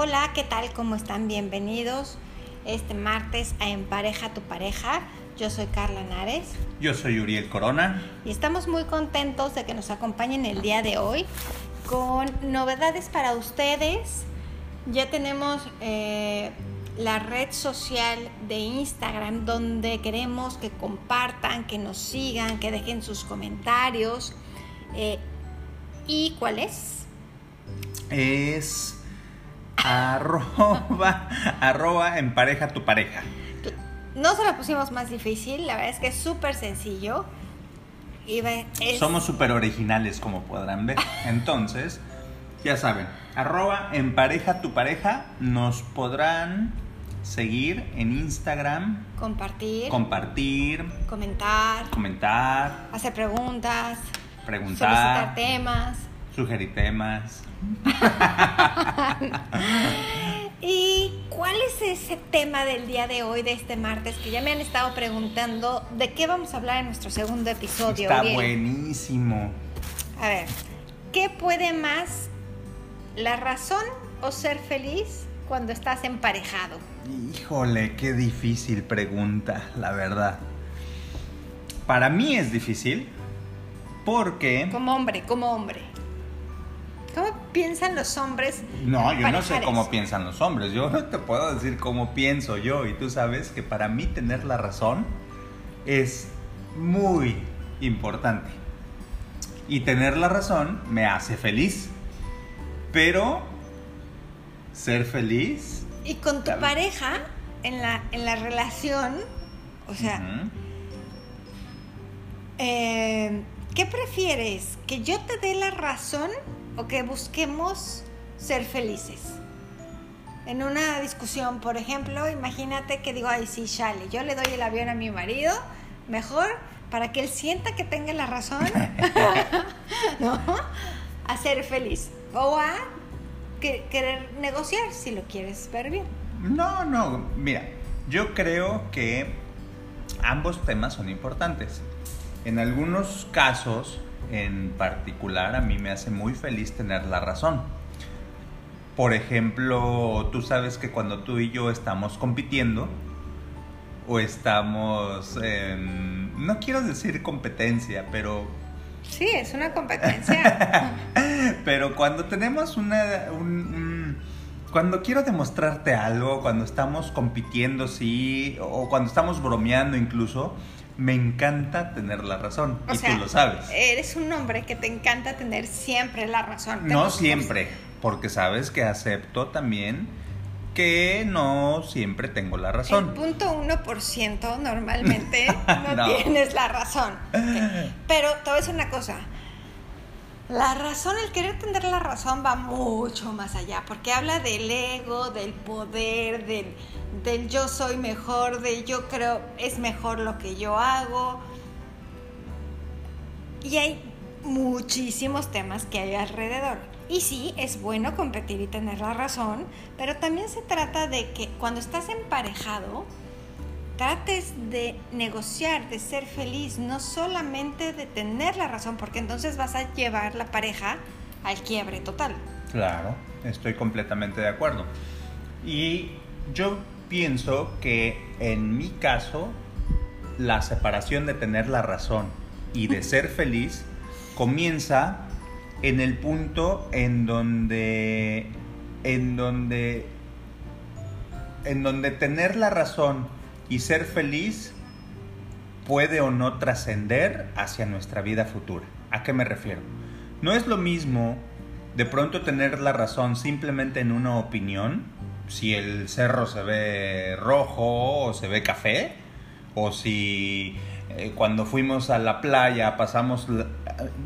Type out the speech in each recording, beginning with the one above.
Hola, ¿qué tal? ¿Cómo están? Bienvenidos este martes a Empareja tu pareja. Yo soy Carla Nares Yo soy Uriel Corona. y estamos muy contentos de que nos acompañen el día de hoy con novedades para ustedes. Ya tenemos eh, la red social de Instagram donde queremos que compartan, que nos sigan, que dejen sus comentarios. Eh, ¿Y cuál es? Es arroba, arroba empareja tu pareja. No se la pusimos más difícil, la verdad es que es súper sencillo. Y ve- es- Somos súper originales como podrán ver. Entonces, ya saben, arroba empareja tu pareja. Nos podrán seguir en Instagram, compartir, compartir, comentar, comentar, hacer preguntas, solicitar preguntar, temas. sugerir temas. ¿Y cuál es ese tema del día de hoy, de este martes, que ya me han estado preguntando de qué vamos a hablar en nuestro segundo episodio? Está buenísimo. A ver, ¿qué puede más la razón o ser feliz cuando estás emparejado? Híjole, qué difícil pregunta, la verdad. Para mí es difícil porque... Como hombre, como hombre. ¿Cómo piensan los hombres? No, yo no sé cómo eso? piensan los hombres, yo te puedo decir cómo pienso yo y tú sabes que para mí tener la razón es muy importante. Y tener la razón me hace feliz. Pero ser feliz... Y con tu pareja, en la, en la relación, o sea, eh, ¿qué prefieres? ¿Que yo te dé la razón o que busquemos ser felices? En una discusión, por ejemplo, imagínate que digo, ay, sí, Shale, yo le doy el avión a mi marido, mejor para que él sienta que tenga la razón, ¿no? A ser feliz. O a que- querer negociar si lo quieres ver bien. No, no, mira, yo creo que ambos temas son importantes. En algunos casos, en particular, a mí me hace muy feliz tener la razón. Por ejemplo, tú sabes que cuando tú y yo estamos compitiendo, o estamos, en- no quiero decir competencia, pero Sí, es una competencia. pero cuando tenemos una... un- un- cuando quiero demostrarte algo, cuando estamos compitiendo, sí, o cuando estamos bromeando incluso, me encanta tener la razón. O y sea, tú lo sabes. Eres un hombre que te encanta tener siempre la razón. No siempre, porque sabes que acepto también que no siempre tengo la El razón. punto 1% normalmente no, No. tienes la razón. Pero te voy a decir una cosa. La razón, el querer tener la razón va mucho más allá, porque habla del ego, del poder, del, yo soy mejor, del yo creo es mejor lo que yo hago. Y hay muchísimos temas que hay alrededor. Y sí, es bueno competir y tener la razón, pero también se trata de que cuando estás emparejado, trates de negociar, de ser feliz, no solamente de tener la razón, porque entonces vas a llevar la pareja al quiebre total. Claro, estoy completamente de acuerdo. Y yo pienso que en mi caso, la separación de tener la razón y de ser feliz comienza en el punto en donde en donde en donde tener la razón y ser feliz puede o no trascender hacia nuestra vida futura. ¿A qué me refiero? No es lo mismo de pronto tener la razón simplemente en una opinión, si el cerro se ve rojo o se ve café, o si eh, cuando fuimos a la playa pasamos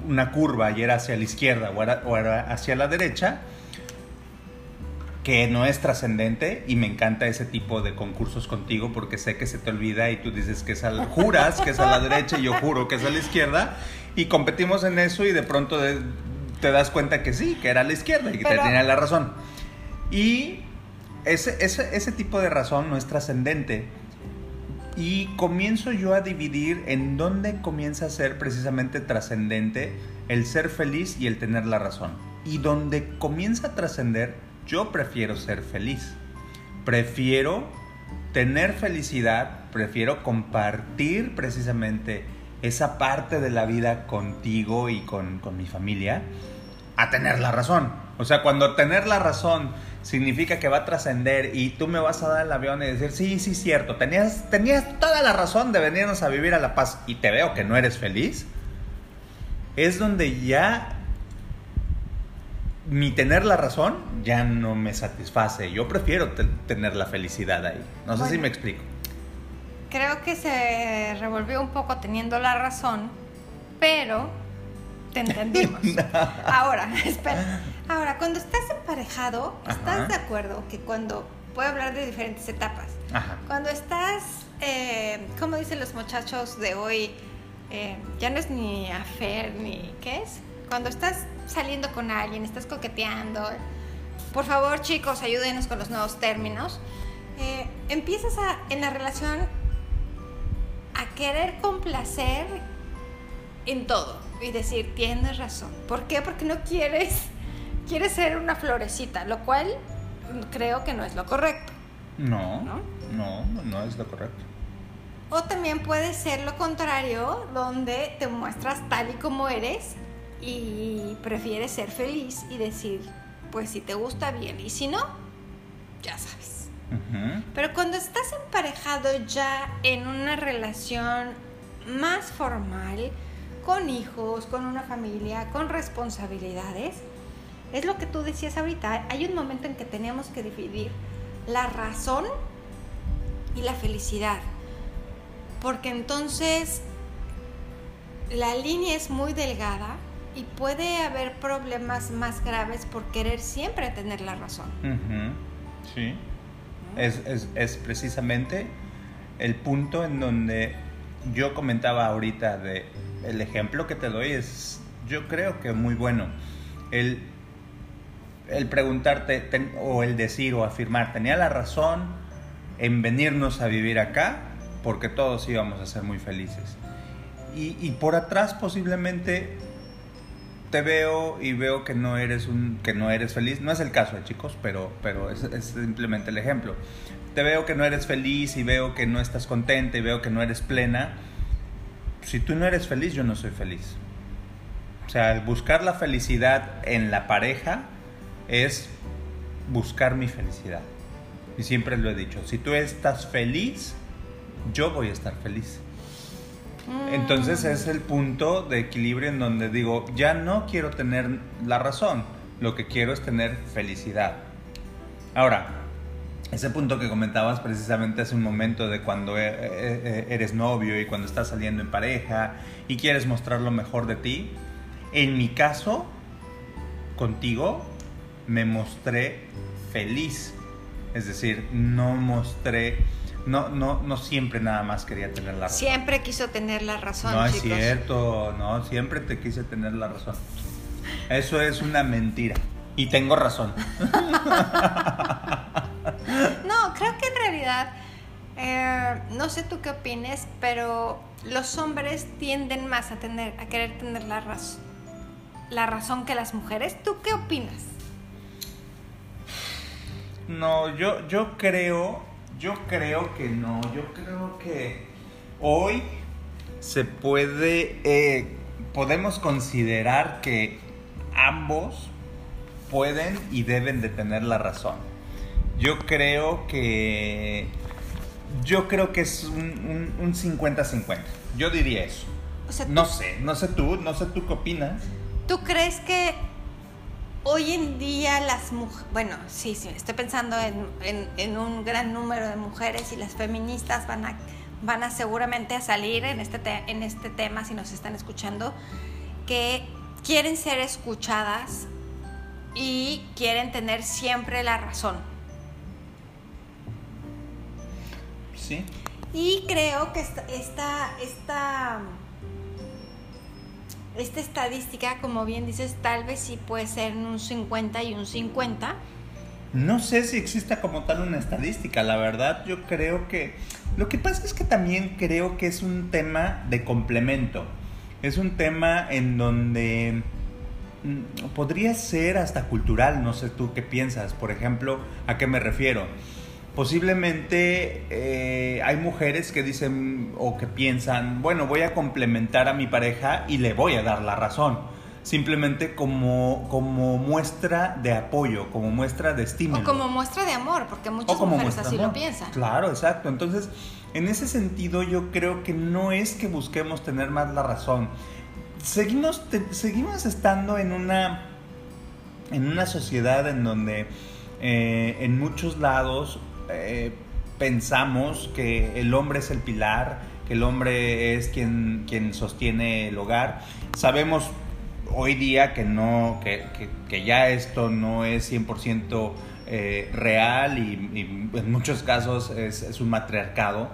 una curva y era hacia la izquierda o era hacia la derecha, que no es trascendente y me encanta ese tipo de concursos contigo porque sé que se te olvida y tú dices que es al, juras que es a la derecha y yo juro que es a la izquierda y competimos en eso y de pronto de- te das cuenta que sí, que era a la izquierda y que Pero- te tenía la razón. Y ese, ese, ese tipo de razón no es trascendente. Y comienzo yo a dividir en dónde comienza a ser precisamente trascendente el ser feliz y el tener la razón. Y donde comienza a trascender Yo prefiero ser feliz. Prefiero tener felicidad, prefiero compartir precisamente esa parte de la vida contigo y con, con mi familia a tener la razón. O sea, cuando tener la razón significa que va a trascender y tú me vas a dar el avión y decir, sí, sí, cierto, tenías, tenías toda la razón de venirnos a vivir a La Paz y te veo que no eres feliz, es donde ya mi tener la razón ya no me satisface. Yo prefiero tener la felicidad ahí. No sé si me explico. Creo que se revolvió un poco teniendo la razón, pero te entendimos. Ahora, espera. Ahora, cuando estás emparejado, ¿estás de acuerdo que cuando... Puedo hablar de diferentes etapas. Cuando estás, eh, como dicen los muchachos de hoy, eh, ya no es ni afer ni... ¿Qué es? Cuando estás saliendo con alguien, estás coqueteando. Por favor, chicos, ayúdenos con los nuevos términos. Eh, empiezas a, en la relación a querer complacer en todo y decir, tienes razón. ¿Por qué? Porque no quieres, quieres ser una florecita, lo cual creo que no es lo correcto. No, no, no, no es lo correcto. O también puede ser lo contrario, donde te muestras tal y como eres y prefieres ser feliz y decir, pues si te gusta bien y si no, ya sabes. Pero cuando estás emparejado ya en una relación más formal, con hijos, con una familia, con responsabilidades, es lo que tú decías ahorita, hay un momento en que tenemos que dividir la razón y la felicidad, porque entonces la línea es muy delgada y puede haber problemas más graves por querer siempre tener la razón. Sí. Es, es, precisamente el punto en donde yo comentaba ahorita de el ejemplo que te doy es yo creo que muy bueno. El, el preguntarte o el decir o afirmar, tenía la razón en venirnos a vivir acá porque todos íbamos a ser muy felices. Y, y por atrás posiblemente te veo y veo que no eres un que no eres feliz. No es el caso chicos pero pero es, simplemente el ejemplo. Te veo que no eres feliz y veo que no estás contenta y veo que no eres plena. Si tú no eres feliz yo no soy feliz. O sea buscar la felicidad en la pareja es buscar mi felicidad. Y siempre lo he dicho si tú estás feliz yo voy a estar feliz entonces es el punto de equilibrio en donde digo, ya no quiero tener la razón, lo que quiero es tener felicidad. Ahora, ese punto que comentabas precisamente hace un momento de cuando e, e, e, eres novio y cuando estás saliendo en pareja y quieres mostrar lo mejor de ti, en mi caso, contigo, me mostré feliz. Es decir, no mostré no, no, no siempre nada más quería tener la razón. Siempre quiso tener la razón. No es cierto, no, siempre te quise tener la razón. Eso es una mentira. Y tengo razón. no, creo que en realidad, eh, no sé tú qué opines, pero los hombres tienden más a tener, a querer tener la razón, la razón que las mujeres. ¿Tú qué opinas? No, yo, yo creo yo creo que no, yo creo que hoy se puede, eh, podemos considerar que ambos pueden y deben de tener la razón. Yo creo que, yo creo que es un 50-50, yo diría eso. no sé, no sé tú, no sé tú qué opinas. ¿Tú crees que hoy en día las mujeres, bueno, sí, sí, estoy pensando en, un gran número de mujeres y las feministas van a, van a seguramente a salir en este, en este tema, si nos están escuchando, que quieren ser escuchadas y quieren tener siempre la razón. Sí. Y creo que esta, esta esta estadística, como bien dices, tal vez sí puede ser un 50 y un 50. No sé si exista como tal una estadística, la verdad yo creo que... Lo que pasa es que también creo que es un tema de complemento. Es un tema en donde mm, podría ser hasta cultural, no sé tú qué piensas. Por ejemplo, ¿a qué me refiero? Posiblemente eh, hay mujeres que dicen o que piensan, bueno, voy a complementar a mi pareja y le voy a dar la razón. Simplemente como, como muestra de apoyo, como muestra de estímulo. O como muestra de amor, porque muchas mujeres así lo piensan. Claro, exacto. Entonces, en ese sentido, yo creo que no es que busquemos tener más la razón. Seguimos, seguimos estando en una, en una sociedad en donde eh, en muchos lados eh, pensamos que el hombre es el pilar, que el hombre es quien, quien sostiene el hogar. Sabemos hoy día que no, que, que, ya esto no es 100% eh, real y, en muchos casos es, un matriarcado.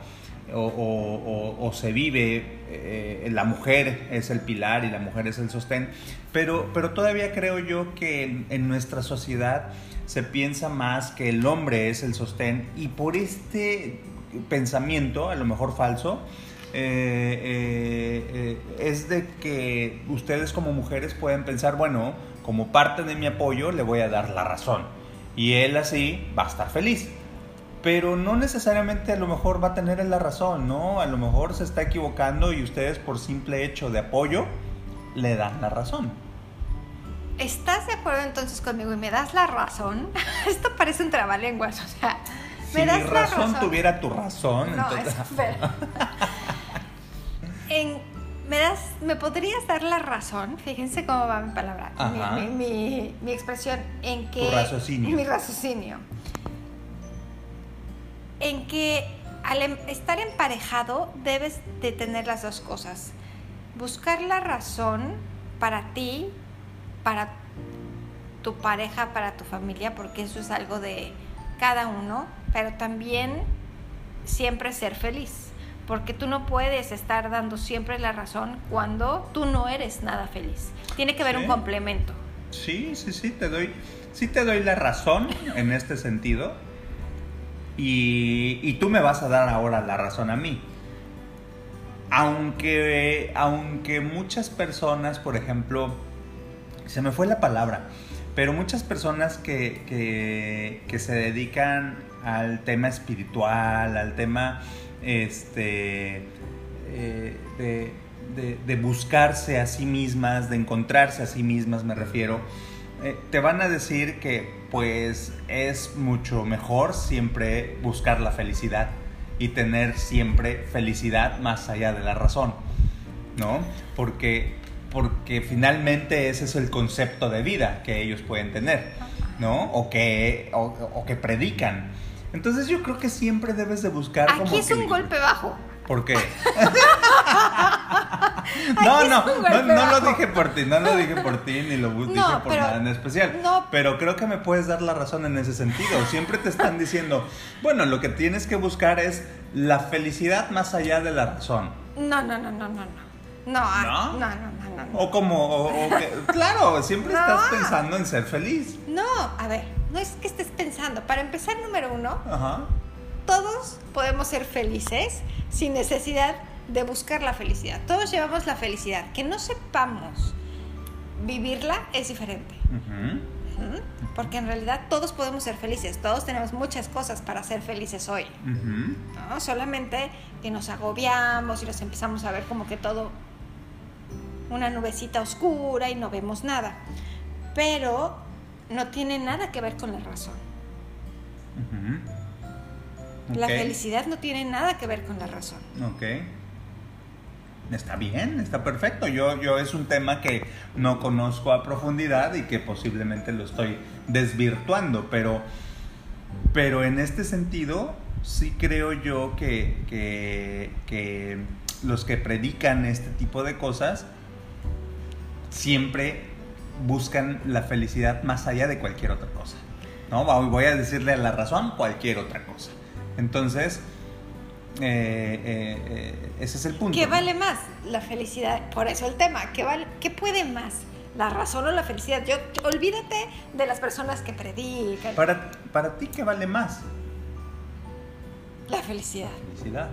O, se vive, eh, la mujer es el pilar y la mujer es el sostén, pero, pero todavía creo yo que en, en nuestra sociedad se piensa más que el hombre es el sostén y por este pensamiento, a lo mejor falso, eh, eh, eh, es de que ustedes como mujeres pueden pensar, bueno, como parte de mi apoyo le voy a dar la razón y él así va a estar feliz. Pero no necesariamente a lo mejor va a tener la razón, ¿no? A lo mejor se está equivocando y ustedes por simple hecho de apoyo le dan la razón. ¿Estás de acuerdo entonces conmigo y me das la razón? Esto parece un trabalenguas, o sea, me si das mi la razón, tuviera tu razón, No, entonces... espera. En- ¿me, das, ¿Me podrías dar la razón? Fíjense cómo va mi palabra, mi, Ajá. mi- mi- mi expresión, en que... Tu raciocinio. Mi raciocinio. En que al em- estar emparejado debes de tener las dos cosas. Buscar la razón para ti, para tu pareja, para tu familia, porque eso es algo de cada uno, pero también siempre ser feliz, porque tú no puedes estar dando siempre la razón cuando tú no eres nada feliz. Tiene que haber Sí. un complemento. Sí, sí, sí, te doy, sí te doy la razón en este sentido. Y, y tú me vas a dar ahora la razón a mí. Aunque, aunque muchas personas, por ejemplo, se me fue la palabra, pero muchas personas que, que, se dedican al tema espiritual, al tema este, eh, de, de- de buscarse a sí mismas, de encontrarse a sí mismas, me refiero, eh, te van a decir que pues es mucho mejor siempre buscar la felicidad y tener siempre felicidad más allá de la razón, ¿no? Porque, porque finalmente ese es el concepto de vida que ellos pueden tener, ¿no? O que, o, o que predican. Entonces yo creo que siempre debes de buscar... como Aquí es que- un golpe bajo. ¿Por qué? no, es no, no, no lo dije por ti, no lo dije por ti ni lo dije No, por pero- nada en especial. no. Pero creo que me puedes dar la razón en ese sentido. Siempre te están diciendo, bueno, lo que tienes que buscar es la felicidad más allá de la razón. No, no, no, no, no, no. No, ah, ¿No? no, no, no. O como, o- o que- claro, siempre No. estás pensando en ser feliz. No, a ver, no es que estés pensando. Para empezar, número uno, Ajá. todos podemos ser felices sin necesidad de buscar la felicidad. Todos llevamos la felicidad. Que no sepamos vivirla es diferente. ¿Mm? Porque en realidad todos podemos ser felices. Todos tenemos muchas cosas para ser felices hoy. ¿no? Solamente que nos agobiamos y nos empezamos a ver como que todo una nubecita oscura y no vemos nada. Pero no tiene nada que ver con la razón. La felicidad no tiene nada que ver con la razón. Ok. Está bien, está perfecto. Yo, yo es un tema que no conozco a profundidad y que posiblemente lo estoy desvirtuando, pero, pero en este sentido sí creo yo que, que, que los que predican este tipo de cosas siempre buscan la felicidad más allá de cualquier otra cosa. ¿no? Voy a decirle a la razón cualquier otra cosa. Entonces, eh, eh, eh, ese es el punto. ¿Qué vale más? La felicidad. Por eso el tema. ¿Qué, vale, ¿Qué puede más? ¿La razón o la felicidad? Yo, olvídate de las personas que predican. Para, para ti, ¿qué vale más? La felicidad. Felicidad.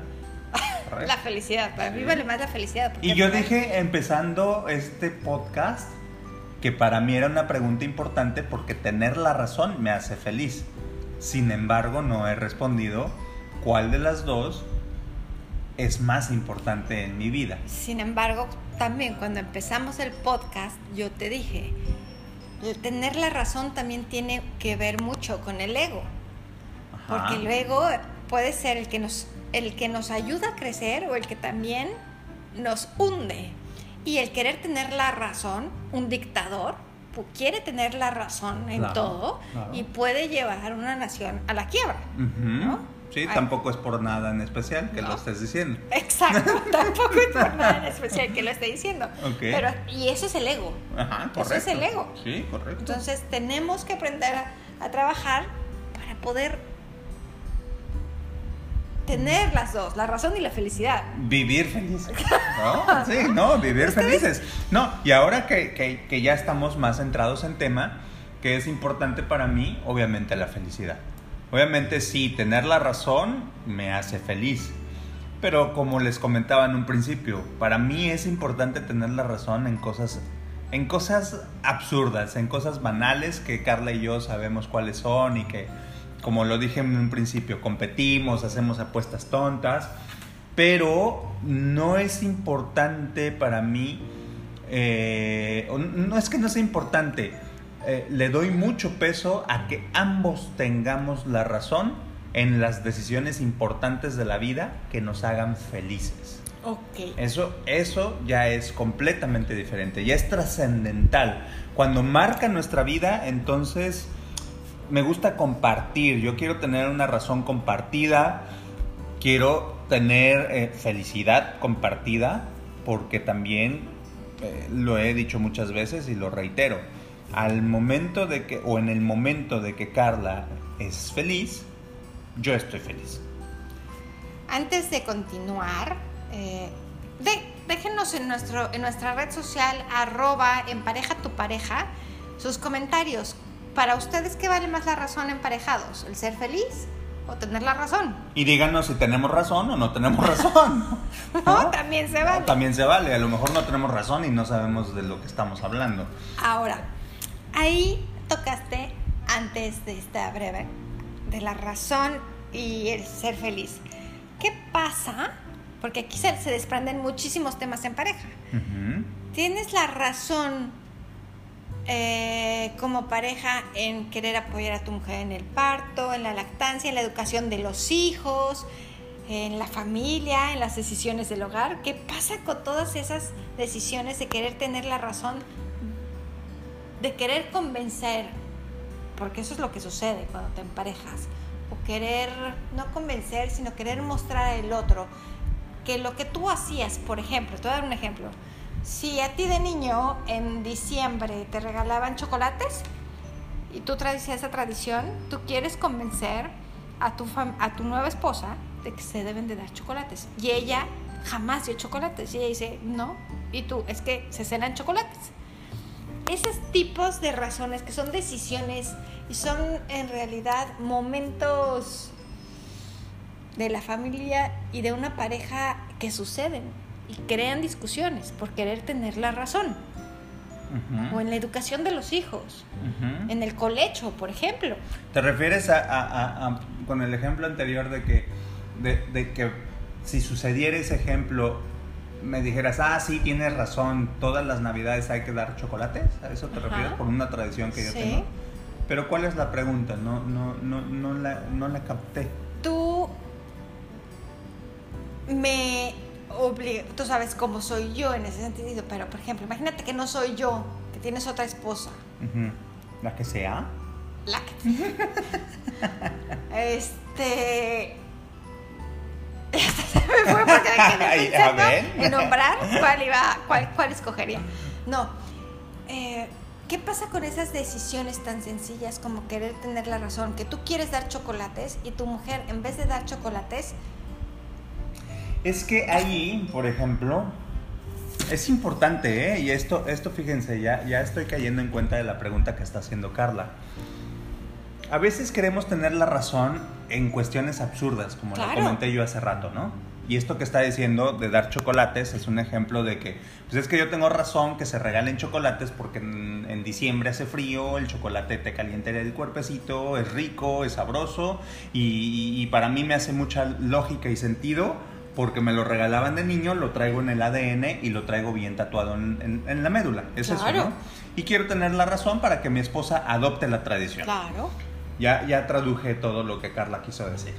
La felicidad. Para mí vale más la felicidad. Y yo dije, empezando este podcast, que para mí era una pregunta importante porque tener la razón me hace feliz. Sin embargo, no he respondido cuál de las dos es más importante en mi vida. Sin embargo, también cuando empezamos el podcast, yo te dije, el tener la razón también tiene que ver mucho con el ego. Porque el ego puede ser el que nos el que nos ayuda a crecer o el que también nos hunde. Y el querer tener la razón, un dictador, quiere tener la razón en todo y puede llevar una nación a la quiebra. Sí, tampoco es por nada en especial que lo estés diciendo. Exacto, tampoco es por nada en especial que lo esté diciendo. Pero, y eso es el ego. Ajá, correcto. Eso es el ego. Sí, correcto. Entonces tenemos que aprender a trabajar para poder tener las dos, la razón y la felicidad. Vivir felices. ¿No? Sí, no, vivir felices. No, y ahora que, que, ya estamos más centrados en tema, que es importante para mí, obviamente la felicidad. Obviamente sí, tener la razón me hace feliz. Pero como les comentaba en un principio, para mí es importante tener la razón en cosas en cosas absurdas, en cosas banales que Carla y yo sabemos cuáles son y que como lo dije en un principio, competimos, hacemos apuestas tontas, pero no es importante para mí, eh, no es que no sea importante, eh, le doy mucho peso a que ambos tengamos la razón en las decisiones importantes de la vida que nos hagan felices. Okay. Eso, eso ya es completamente diferente, ya es trascendental. Cuando marca nuestra vida, entonces me gusta compartir, yo quiero tener una razón compartida, quiero tener eh, felicidad compartida, porque también eh, lo he dicho muchas veces y lo reitero, al momento de que, o en el momento de que Carla es feliz, yo estoy feliz. Antes de continuar, eh, déjenos en, nuestro, en nuestra red social arroba empareja tu pareja sus comentarios para ustedes, ¿qué vale más la razón emparejados? ¿El ser feliz o tener la razón? Y díganos si tenemos razón o no tenemos razón. ¿No? también se vale. también se vale. A lo mejor no tenemos razón y no sabemos de lo que estamos hablando. Ahora, ahí tocaste antes de esta breve de la razón y el ser feliz. ¿Qué pasa? Porque aquí se, desprenden muchísimos temas en pareja. Tienes la razón eh, como pareja en querer apoyar a tu mujer en el parto, en la lactancia, en la educación de los hijos, en la familia, en las decisiones del hogar. ¿Qué pasa con todas esas decisiones de querer tener la razón, de querer convencer? Porque eso es lo que sucede cuando te emparejas. O querer, no convencer, sino querer mostrar al otro que lo que tú hacías, por ejemplo, te voy a dar un ejemplo si a ti de niño en diciembre te regalaban chocolates y tú traes esa tradición, tú quieres convencer a tu, a tu nueva esposa de que se deben de dar chocolates. Y ella jamás dio chocolates. Y ella dice, no. Y tú, es que se cenan chocolates. Esos tipos de razones que son decisiones y son en realidad momentos de la familia y de una pareja que suceden y crean discusiones por querer tener la razón. O en la educación de los hijos, en el colecho, por ejemplo. ¿Te refieres a, con el ejemplo anterior de que, de, que si sucediera ese ejemplo, me dijeras, ah, sí, tienes razón, todas las navidades hay que dar chocolates? ¿A eso te refieres? Por una tradición que yo tengo. Pero ¿cuál es la pregunta? No, no, no, no, la, no la capté. Tú me tú sabes cómo soy yo en ese sentido, pero por ejemplo, imagínate que no soy yo, que tienes otra esposa. ¿La que sea? La que Este. se me fue porque en nombrar cuál iba, cuál, cuál escogería. No. Eh, ¿Qué pasa con esas decisiones tan sencillas como querer tener la razón? Que tú quieres dar chocolates y tu mujer, en vez de dar chocolates, es que ahí, por ejemplo, es importante, ¿eh? Y esto, esto fíjense, ya, ya estoy cayendo en cuenta de la pregunta que está haciendo Carla. A veces queremos tener la razón en cuestiones absurdas, como lo comenté yo hace rato, ¿no? Y esto que está diciendo de dar chocolates es un ejemplo de que, pues es que yo tengo razón que se regalen chocolates porque en, en diciembre hace frío, el chocolate te calienta el cuerpecito, es rico, es sabroso y, y para mí me hace mucha lógica y sentido porque me lo regalaban de niño, lo traigo en el ADN y lo traigo bien tatuado en, en- en la médula. Es Claro. eso, ¿no? Y quiero tener la razón para que mi esposa adopte la tradición. Claro. Ya, ya traduje todo lo que Carla quiso decir.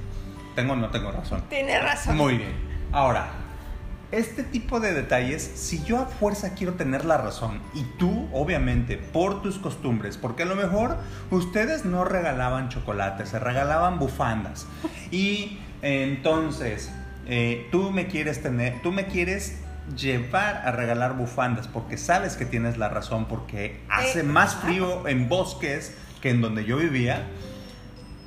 ¿Tengo o no tengo razón? Tienes razón. Muy bien. Ahora, este tipo de detalles, si yo a fuerza quiero tener la razón y tú, obviamente, por tus costumbres, porque a lo mejor ustedes no regalaban chocolates, se regalaban bufandas. Y entonces, eh, tú me quieres tener, tú me quieres llevar a regalar bufandas porque sabes que tienes la razón, porque hace Eh, más frío en bosques que en donde yo vivía.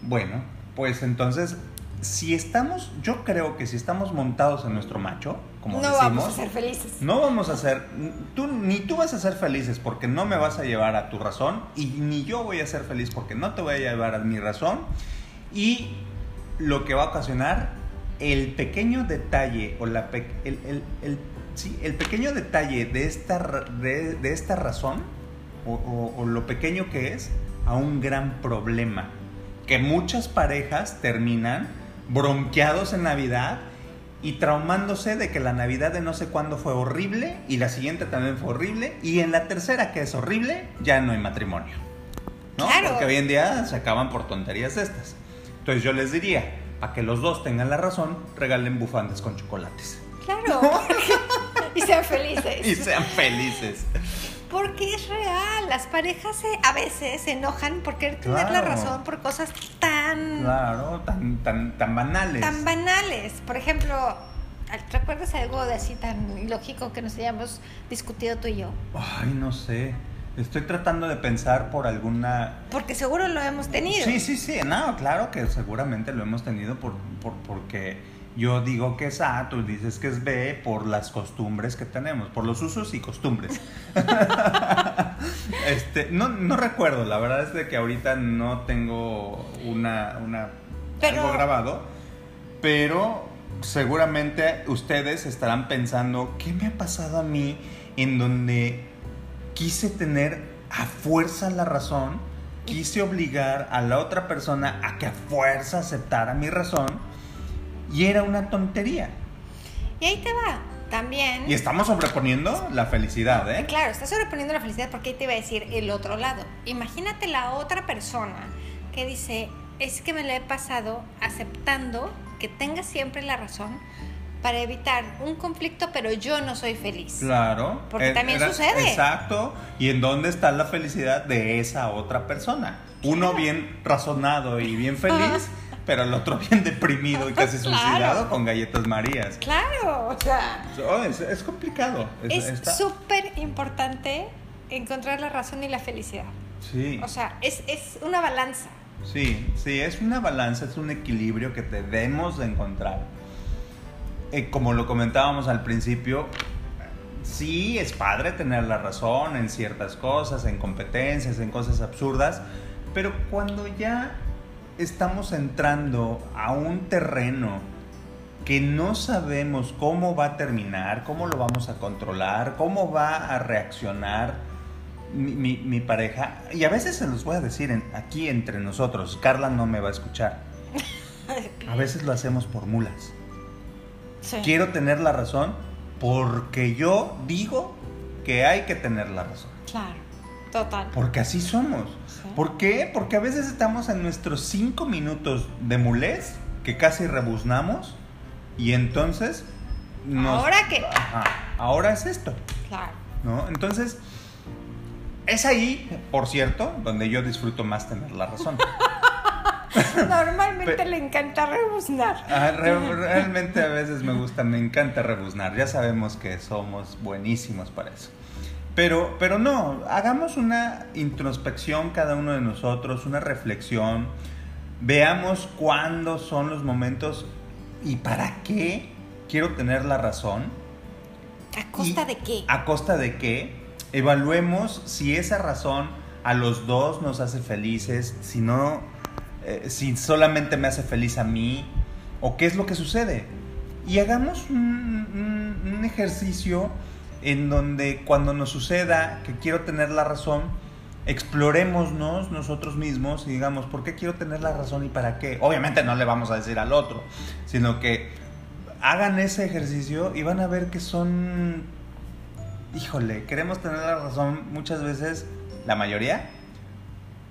Bueno, pues entonces, si estamos, yo creo que si estamos montados en nuestro macho, como no decimos, vamos a ser felices. no vamos a ser, tú, ni tú vas a ser felices porque no me vas a llevar a tu razón y ni yo voy a ser feliz porque no te voy a llevar a mi razón y lo que va a ocasionar el pequeño detalle o la pe- el, el- el- sí, el pequeño detalle de esta, de, de esta razón o, o- o lo pequeño que es a un gran problema que muchas parejas terminan bronqueados en Navidad y traumándose de que la Navidad de no sé cuándo fue horrible y la siguiente también fue horrible y en la tercera que es horrible ya no hay matrimonio. ¿no? Claro. Porque hoy en día se acaban por tonterías estas. Entonces yo les diría, a que los dos tengan la razón, regalen bufandas con chocolates. Claro. y sean felices. Y sean felices. Porque es real. Las parejas se, a veces se enojan por querer tener la razón por cosas tan, Claro, tan, tan, tan banales. tan banales. Por ejemplo, ¿recuerdas algo de así tan ilógico que nos hayamos discutido tú y yo? Ay, no sé. Estoy tratando de pensar por alguna Porque seguro lo hemos tenido. Sí, sí, sí, no, claro que seguramente lo hemos tenido por, por- porque yo digo que es A, tú dices que es B por las costumbres que tenemos, por los usos y costumbres. este, no, no recuerdo, la verdad es de que ahorita no tengo una, una Pero- algo grabado, pero seguramente ustedes estarán pensando, ¿qué me ha pasado a mí en donde quise tener a fuerza la razón, quise obligar a la otra persona a que a fuerza aceptara mi razón y era una tontería. Y ahí te va. También. Y estamos sobreponiendo la felicidad, ¿eh? Claro, estás sobreponiendo la felicidad porque ahí te iba a decir el otro lado. Imagínate la otra persona que dice, es que me la he pasado aceptando que tenga siempre la razón para evitar un conflicto, pero yo no soy feliz. Claro. Porque Eh, también sucede. Exacto. ¿Y en dónde está la felicidad de esa otra persona? Uno bien razonado y bien feliz, pero el otro bien deprimido y casi Claro. suicidado con galletas marías. Claro, o sea, Oh, es, es complicado. Es- súper importante encontrar la razón y la felicidad. Sí. O sea, es, es una balanza. Sí, sí, es una balanza, es un equilibrio que debemos de encontrar. Eh, como lo comentábamos al principio, sí es padre tener la razón en ciertas cosas, en competencias, en cosas absurdas, pero cuando ya estamos entrando a un terreno que no sabemos cómo va a terminar, cómo lo vamos a controlar, cómo va a reaccionar mi, mi- mi pareja, y a veces se los voy a decir en- aquí entre nosotros, Carla no me va a escuchar, a veces lo hacemos por mulas. Sí. Quiero tener la razón porque yo digo que hay que tener la razón. Claro, total. Porque así somos. Sí. ¿Por qué? Porque a veces estamos en nuestros cinco minutos de mulez que casi rebuznamos y entonces nos- ¿Ahora qué? Ajá, ahora es esto, Claro. ¿no? Entonces es ahí, por cierto, donde yo disfruto más tener la razón. Normalmente le encanta rebuznar. Ah, re- realmente a veces me gusta, me encanta rebuznar. Ya sabemos que somos buenísimos para eso. Pero, pero no, hagamos una introspección cada uno de nosotros, una reflexión. Veamos cuándo son los momentos y para qué quiero tener la razón. ¿A costa de qué? ¿A costa de qué? Evaluemos si esa razón a los dos nos hace felices, si no, eh, si solamente me hace feliz a mí, o qué es lo que sucede. y hagamos un, un- ejercicio en donde cuando nos suceda que quiero tener la razón, explorémonos nosotros mismos y digamos, ¿por qué quiero tener la razón y para qué? Obviamente no le vamos a decir al otro, sino que hagan ese ejercicio y van a ver que son, híjole, queremos tener la razón muchas veces, la mayoría,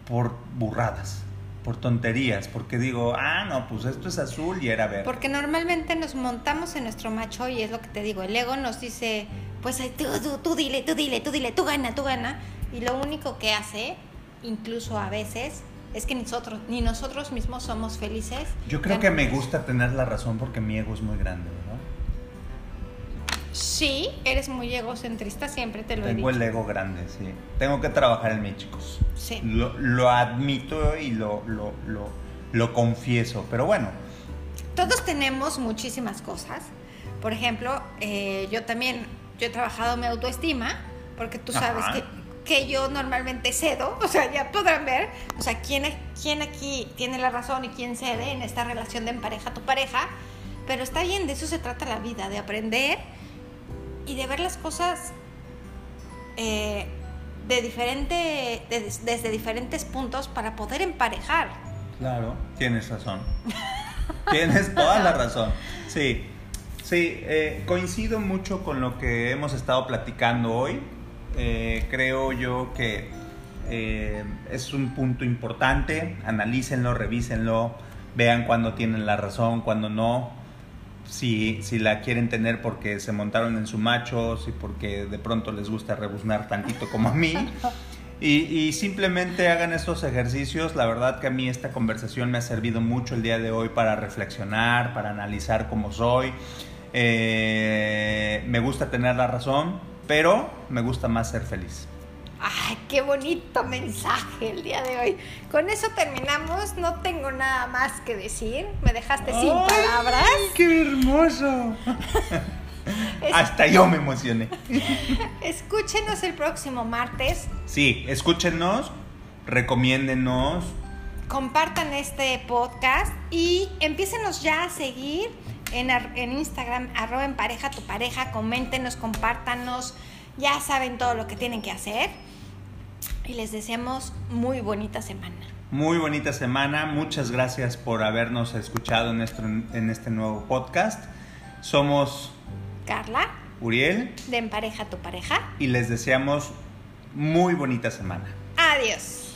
por burradas, por tonterías, porque digo, ah, no, pues esto es azul y era verde. Porque normalmente nos montamos en nuestro macho y es lo que te digo, el ego nos dice, pues tú, tú, tú dile, tú dile, tú dile, tú gana, tú gana. Y lo único que hace, incluso a veces, es que nosotros, ni nosotros mismos somos felices. Yo creo que me gusta tener la razón porque mi ego es muy grande, ¿verdad? Sí, eres muy egocentrista, siempre te lo Tengo he el dicho. ego grande, sí. Tengo que trabajar en mí, chicos. Sí. Lo, lo admito y lo, lo, lo, confieso. Pero bueno, Todos tenemos muchísimas cosas. Por ejemplo, eh, yo también, yo he trabajado mi autoestima, porque tú sabes Ajá. que, que yo normalmente cedo, o sea, ya podrán ver, o sea, quién, quién aquí tiene la razón y quién cede en esta relación de en pareja tu pareja, pero está bien, de eso se trata la vida, de aprender y de ver las cosas eh, de diferente, de- desde diferentes puntos para poder emparejar. claro, tienes razón. tienes toda la razón. Sí, sí, eh, coincido mucho con lo que hemos estado platicando hoy. Eh, creo yo que eh, es un punto importante. Analícenlo, revísenlo, vean cuándo tienen la razón, cuándo no. Si, si la quieren tener porque se montaron en su macho, si porque de pronto les gusta rebuznar tantito como a mí. Y, simplemente hagan estos ejercicios. La verdad que a mí esta conversación me ha servido mucho el día de hoy para reflexionar, para analizar cómo soy. Eh, me gusta tener la razón, pero me gusta más ser feliz. Ay, qué bonito mensaje el día de hoy. Con eso terminamos. No tengo nada más que decir. Me dejaste sin ¡Ay, palabras. ¡Qué hermoso! Es- Hasta yo me emocioné. Escúchenos el próximo martes. Sí, escúchenos, recomiéndenos. Compartan este podcast y empiécenos ya a seguir en, en Instagram, arroba en pareja tu pareja. Coméntenos, compártanos. Ya saben todo lo que tienen que hacer. Y les deseamos muy bonita semana. Muy bonita semana, muchas gracias por habernos escuchado en, nuestro, en este nuevo podcast. Somos Carla, Uriel de En pareja tu pareja. y les deseamos muy bonita semana. Adiós.